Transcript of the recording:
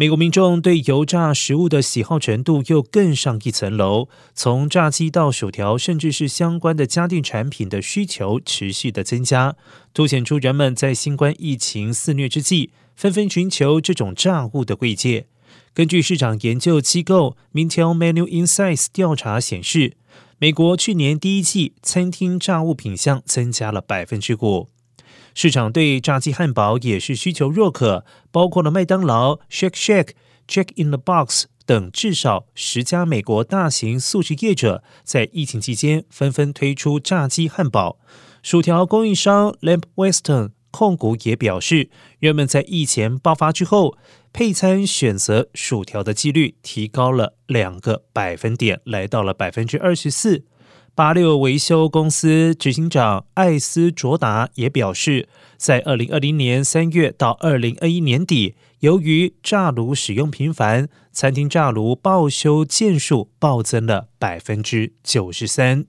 美国民众对油炸食物的喜好程度又更上一层楼，从炸鸡到薯条，甚至是相关的家电产品的需求持续的增加，凸显出人们在新冠疫情肆虐之际，纷纷寻求这种炸物的贵界。根据市场研究机构 Mintel Menu Insights 调查显示，美国去年第一季餐厅炸物品项增加了百分之五。市场对炸鸡汉堡也是需求若渴，包括了麦当劳、Shake Shack、Jack in the Box 等至少十家美国大型素食业者，在疫情期间纷纷推出炸鸡汉堡。薯条供应商 Lamp Weston 控股也表示，人们在疫情爆发之后，配餐选择薯条的几率提高了两个百分点，来到了百分之二十四。八六维修公司执行长艾斯卓达也表示，在二零二零年三月到二零二一年底，由于炸炉使用频繁，餐厅炸炉报修件数暴增了百分之九十三。